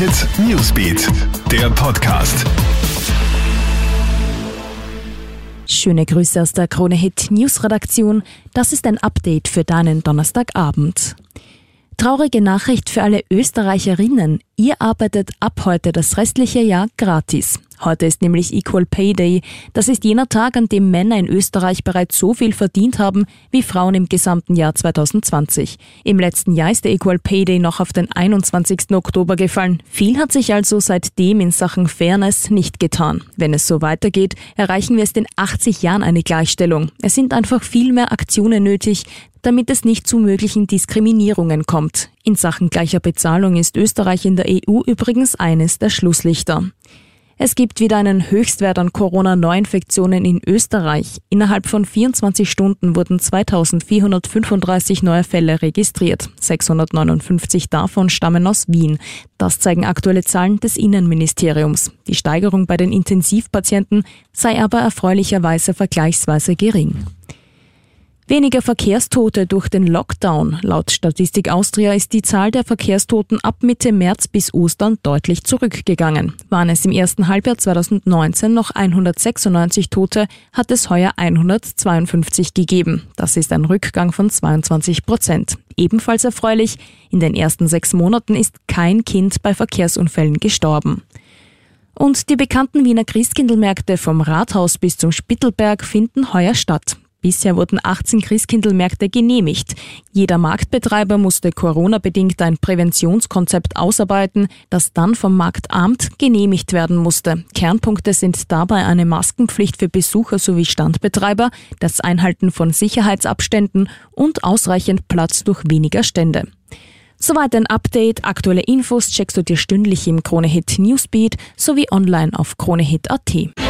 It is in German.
Hit Newsbeat, der Podcast. Schöne Grüße aus der Krone Hit News Redaktion. Das ist ein Update für deinen Donnerstagabend. Traurige Nachricht für alle Österreicherinnen. Ihr arbeitet ab heute das restliche Jahr gratis. Heute ist nämlich Equal Pay Day. Das ist jener Tag, an dem Männer in Österreich bereits so viel verdient haben wie Frauen im gesamten Jahr 2020. Im letzten Jahr ist der Equal Pay Day noch auf den 21. Oktober gefallen. Viel hat sich also seitdem in Sachen Fairness nicht getan. Wenn es so weitergeht, erreichen wir es in 80 Jahren eine Gleichstellung. Es sind einfach viel mehr Aktionen nötig, damit es nicht zu möglichen Diskriminierungen kommt. In Sachen gleicher Bezahlung ist Österreich in der EU übrigens eines der Schlusslichter. Es gibt wieder einen Höchstwert an Corona-Neuinfektionen in Österreich. Innerhalb von 24 Stunden wurden 2435 neue Fälle registriert. 659 davon stammen aus Wien. Das zeigen aktuelle Zahlen des Innenministeriums. Die Steigerung bei den Intensivpatienten sei aber erfreulicherweise vergleichsweise gering. Weniger Verkehrstote durch den Lockdown. Laut Statistik Austria ist die Zahl der Verkehrstoten ab Mitte März bis Ostern deutlich zurückgegangen. Waren es im ersten Halbjahr 2019 noch 196 Tote, hat es heuer 152 gegeben. Das ist ein Rückgang von 22 Prozent. Ebenfalls erfreulich, in den ersten sechs Monaten ist kein Kind bei Verkehrsunfällen gestorben. Und die bekannten Wiener Christkindlmärkte vom Rathaus bis zum Spittelberg finden heuer statt. Bisher wurden 18 Christkindlmärkte genehmigt. Jeder Marktbetreiber musste Corona-bedingt ein Präventionskonzept ausarbeiten, das dann vom Marktamt genehmigt werden musste. Kernpunkte sind dabei eine Maskenpflicht für Besucher sowie Standbetreiber, das Einhalten von Sicherheitsabständen und ausreichend Platz durch weniger Stände. Soweit ein Update. Aktuelle Infos checkst du dir stündlich im Kronehit Newsbeat sowie online auf kronehit.at.